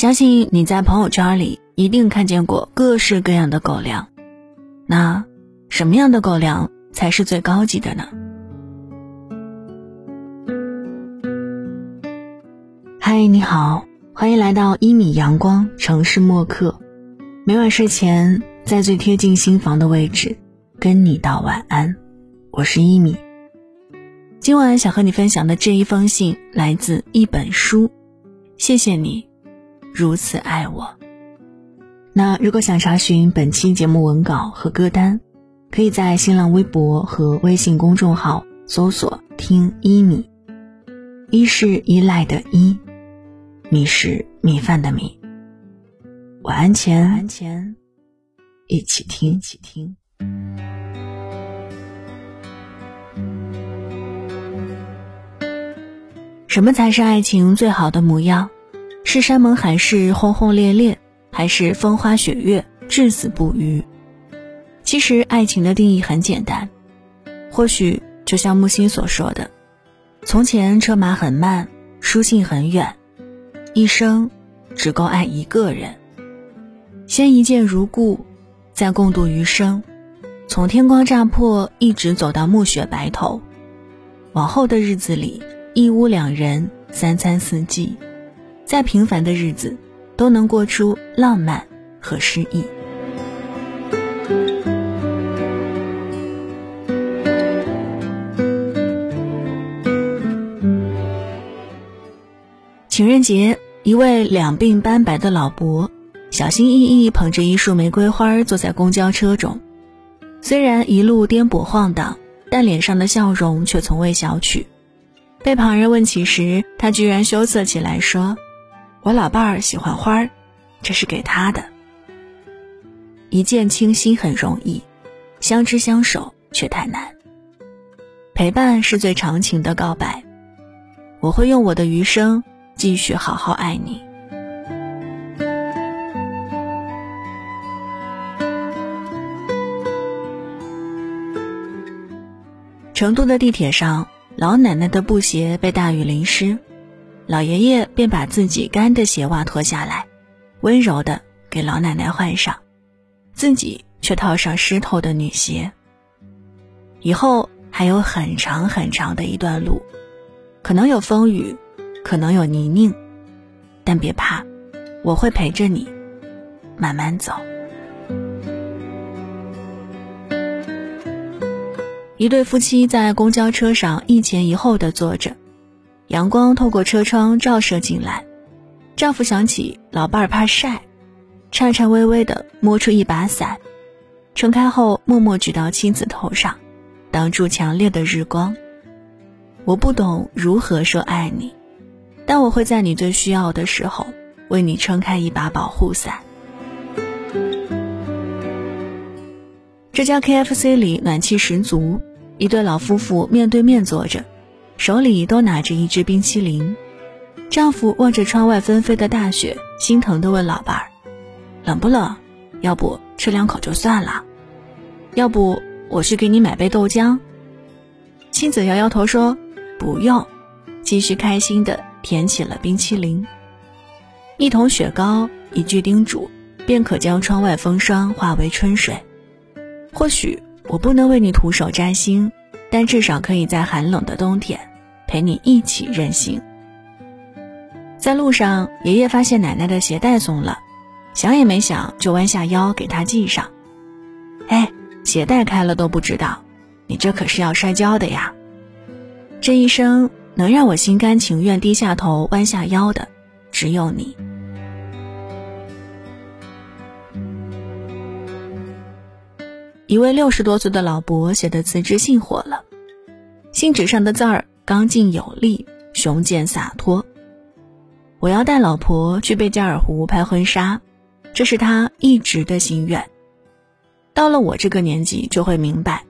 相信你在朋友圈里一定看见过各式各样的狗粮，那什么样的狗粮才是最高级的呢？嗨，你好，欢迎来到一米阳光城市默客。每晚睡前，在最贴近心房的位置，跟你道晚安。我是一米。今晚想和你分享的这一封信来自一本书，谢谢你，如此爱我。那如果想查询本期节目文稿和歌单，可以在新浪微博和微信公众号搜索“听一米”，一是依赖的依。米是米饭的米。晚安前，晚安前，一起听，一起听。什么才是爱情最好的模样？是山盟海誓、轰轰烈烈，还是风花雪月、至死不渝？其实，爱情的定义很简单，或许就像木心所说的：“从前车马很慢，书信很远。”一生只够爱一个人，先一见如故，再共度余生。从天光乍破一直走到暮雪白头，往后的日子里，一屋两人，三餐四季，再平凡的日子，都能过出浪漫和诗意。情人节，一位两鬓斑白的老伯，小心翼翼捧着一束玫瑰花坐在公交车中。虽然一路颠簸晃荡，但脸上的笑容却从未消去。被旁人问起时，他居然羞涩起来，说：“我老伴儿喜欢花儿，这是给他的。”一见倾心很容易，相知相守却太难。陪伴是最长情的告白。我会用我的余生。继续好好爱你。成都的地铁上，老奶奶的布鞋被大雨淋湿，老爷爷便把自己干的鞋袜脱下来，温柔的给老奶奶换上，自己却套上湿透的女鞋。以后还有很长很长的一段路，可能有风雨。可能有泥泞，但别怕，我会陪着你慢慢走。一对夫妻在公交车上一前一后的坐着，阳光透过车窗照射进来。丈夫想起老伴儿怕晒，颤颤巍巍的摸出一把伞，撑开后默默举到妻子头上，挡住强烈的日光。我不懂如何说爱你。但我会在你最需要的时候，为你撑开一把保护伞。这家 KFC 里暖气十足，一对老夫妇面对面坐着，手里都拿着一支冰淇淋。丈夫望着窗外纷飞的大雪，心疼地问老伴儿：“冷不冷？要不吃两口就算了。要不我去给你买杯豆浆。”妻子摇摇头说：“不用。”继续开心的。舔起了冰淇淋，一桶雪糕，一句叮嘱，便可将窗外风霜化为春水。或许我不能为你徒手摘星，但至少可以在寒冷的冬天陪你一起任性。在路上，爷爷发现奶奶的鞋带松了，想也没想就弯下腰给她系上。哎，鞋带开了都不知道，你这可是要摔跤的呀！这一生。能让我心甘情愿低下头、弯下腰的，只有你。一位六十多岁的老伯写的辞职信火了，信纸上的字儿刚劲有力、雄健洒脱。我要带老婆去贝加尔湖拍婚纱，这是他一直的心愿。到了我这个年纪，就会明白，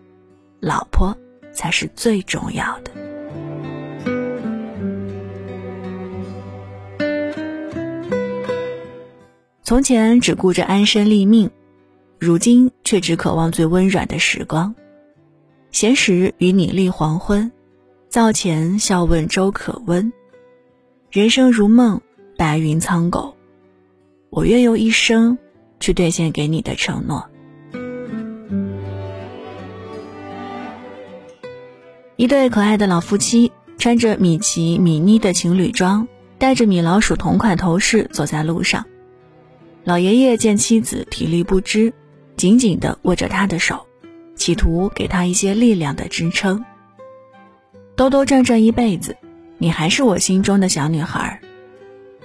老婆才是最重要的。从前只顾着安身立命，如今却只渴望最温软的时光。闲时与你立黄昏，灶前笑问粥可温。人生如梦，白云苍狗，我愿用一生去兑现给你的承诺。一对可爱的老夫妻穿着米奇、米妮的情侣装，戴着米老鼠同款头饰走在路上。老爷爷见妻子体力不支，紧紧地握着她的手，企图给她一些力量的支撑。兜兜转转一辈子，你还是我心中的小女孩。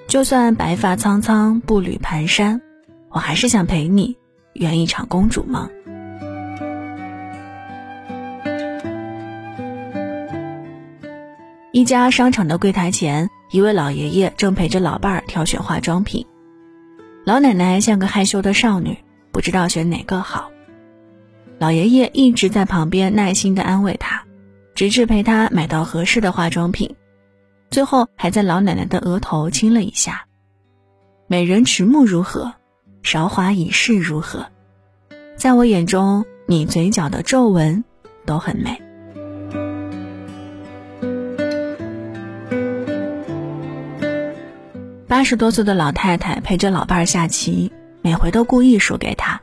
就算白发苍苍、步履蹒跚，我还是想陪你圆一场公主梦。一家商场的柜台前，一位老爷爷正陪着老伴儿挑选化妆品。老奶奶像个害羞的少女，不知道选哪个好。老爷爷一直在旁边耐心地安慰她，直至陪她买到合适的化妆品，最后还在老奶奶的额头亲了一下。美人迟暮如何，韶华已逝如何，在我眼中，你嘴角的皱纹都很美。八十多岁的老太太陪着老伴儿下棋，每回都故意输给他。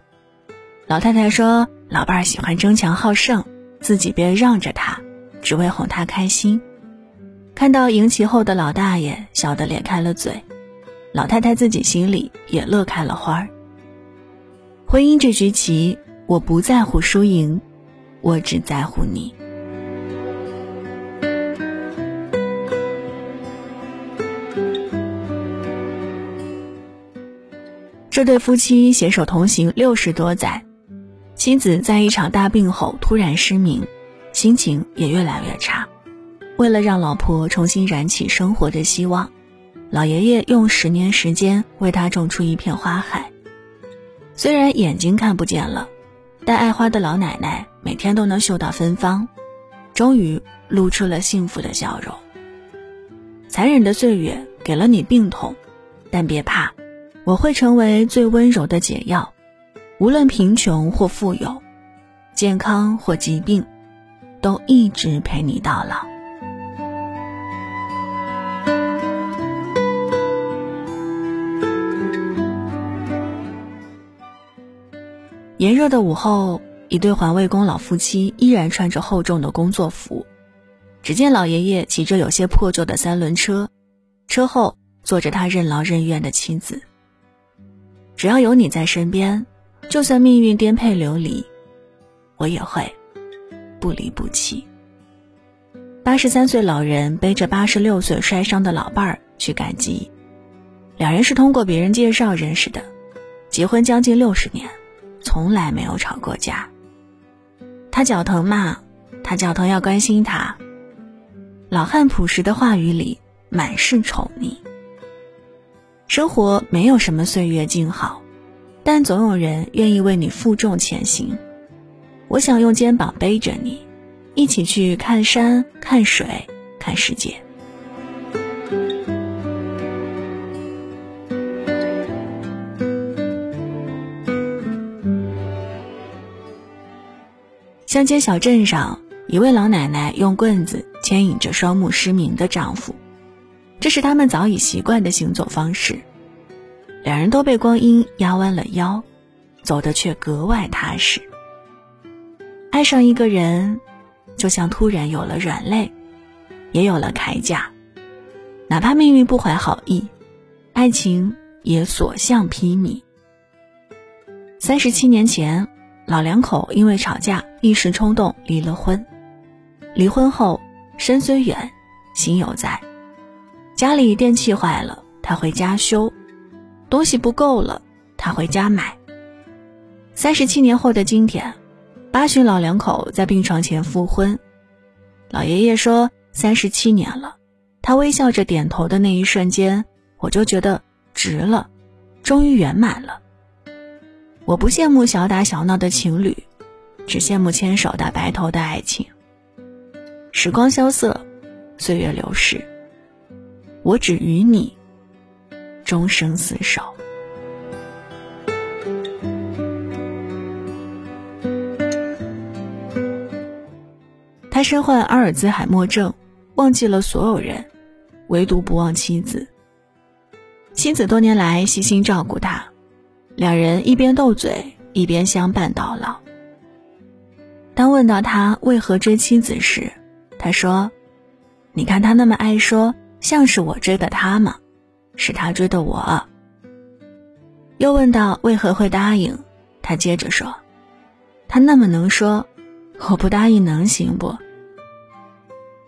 老太太说：“老伴儿喜欢争强好胜，自己便让着他，只为哄他开心。”看到赢棋后的老大爷笑得咧开了嘴，老太太自己心里也乐开了花儿。婚姻这局棋，我不在乎输赢，我只在乎你。这对夫妻携手同行六十多载，妻子在一场大病后突然失明，心情也越来越差。为了让老婆重新燃起生活的希望，老爷爷用十年时间为她种出一片花海。虽然眼睛看不见了，但爱花的老奶奶每天都能嗅到芬芳，终于露出了幸福的笑容。残忍的岁月给了你病痛，但别怕。我会成为最温柔的解药，无论贫穷或富有，健康或疾病，都一直陪你到老。炎热的午后，一对环卫工老夫妻依然穿着厚重的工作服。只见老爷爷骑着有些破旧的三轮车，车后坐着他任劳任怨的妻子。只要有你在身边，就算命运颠沛流离，我也会不离不弃。八十三岁老人背着八十六岁摔伤的老伴儿去赶集，两人是通过别人介绍认识的，结婚将近六十年，从来没有吵过架。他脚疼嘛，他脚疼要关心他。老汉朴实的话语里满是宠溺。生活没有什么岁月静好，但总有人愿意为你负重前行。我想用肩膀背着你，一起去看山、看水、看世界。乡间小镇上，一位老奶奶用棍子牵引着双目失明的丈夫。这是他们早已习惯的行走方式，两人都被光阴压弯了腰，走得却格外踏实。爱上一个人，就像突然有了软肋，也有了铠甲。哪怕命运不怀好意，爱情也所向披靡。三十七年前，老两口因为吵架一时冲动离了婚。离婚后，身虽远，心犹在。家里电器坏了，他回家修；东西不够了，他回家买。三十七年后的今天，八旬老两口在病床前复婚。老爷爷说：“三十七年了。”他微笑着点头的那一瞬间，我就觉得值了，终于圆满了。我不羡慕小打小闹的情侣，只羡慕牵手到白头的爱情。时光萧瑟，岁月流逝。我只与你终生厮守。身患阿尔兹海默症，忘记了所有人，唯独不忘妻子。妻子多年来悉心照顾他，两人一边斗嘴一边相伴到老。当问到他为何追妻子时，他说：“你看他那么爱说，像是我追的他吗？是他追的我。”又问到为何会答应，他接着说：“他那么能说，我不答应能行不？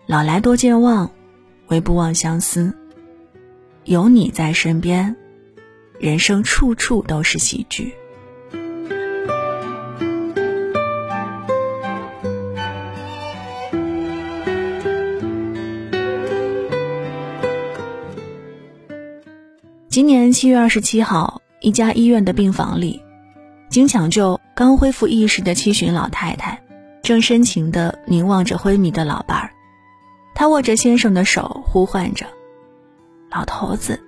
老来多健忘，唯不忘相思。有你在身边，人生处处都是喜剧。”今年七月二十七号，一家医院的病房里，经抢救、刚恢复意识的七旬老太太，正深情地凝望着昏迷的老伴儿。她握着先生的手，呼唤着：“老头子。”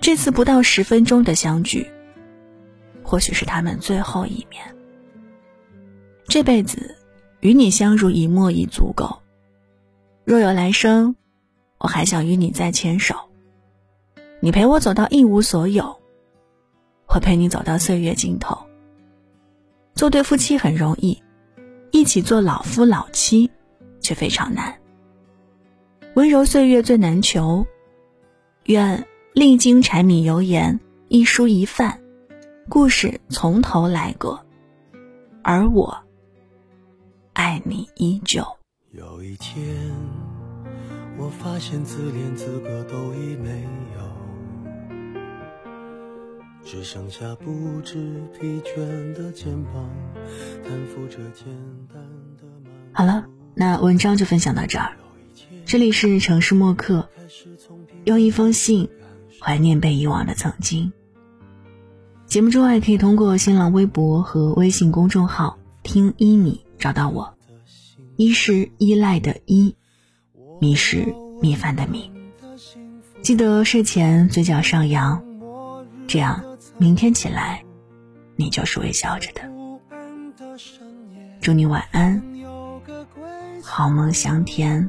这次不到十分钟的相聚，或许是他们最后一面。这辈子，与你相濡以沫已足够。若有来生，我还想与你再牵手。你陪我走到一无所有，我陪你走到岁月尽头。做对夫妻很容易，一起做老夫老妻却非常难。温柔岁月最难求，愿历经柴米油盐一蔬一饭，故事从头来过，而我爱你依旧。有一天，我发现自怜资格都已没有。只剩下不知疲倦的肩膀，担负着简单的好了，那文章就分享到这儿。这里是城市默客，用一封信怀念被遗忘的曾经。节目之外，可以通过新浪微博和微信公众号“听一米”找到我。一是依赖的依，米是米饭的米。记得睡前嘴角上扬，这样。明天起来，你就是微笑着的。祝你晚安，好梦香甜。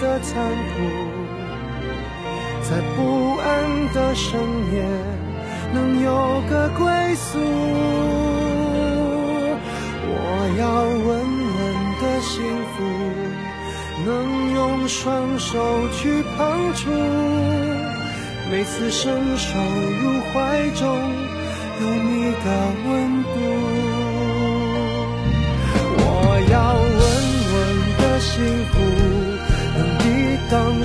的残酷，在不安的深夜能有个归宿。我要稳稳的幸福，能用双手去碰触，每次伸手入怀中有你的温度。我要稳稳的幸福，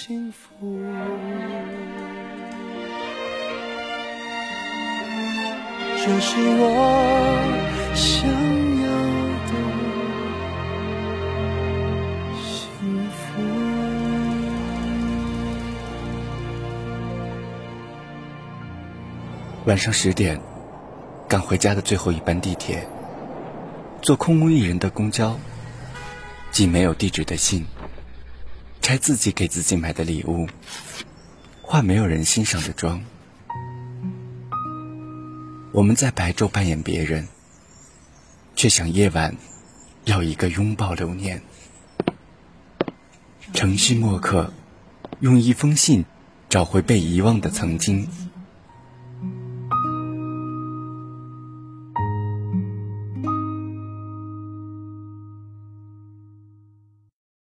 幸福。就是我想要的幸福。晚上十点，赶回家的最后一班地铁，坐空无一人的公交，寄没有地址的信，拆自己给自己买的礼物，化没有人欣赏的妆。我们在白昼扮演别人，却想夜晚要一个拥抱留念。程序墨客用一封信找回被遗忘的曾经。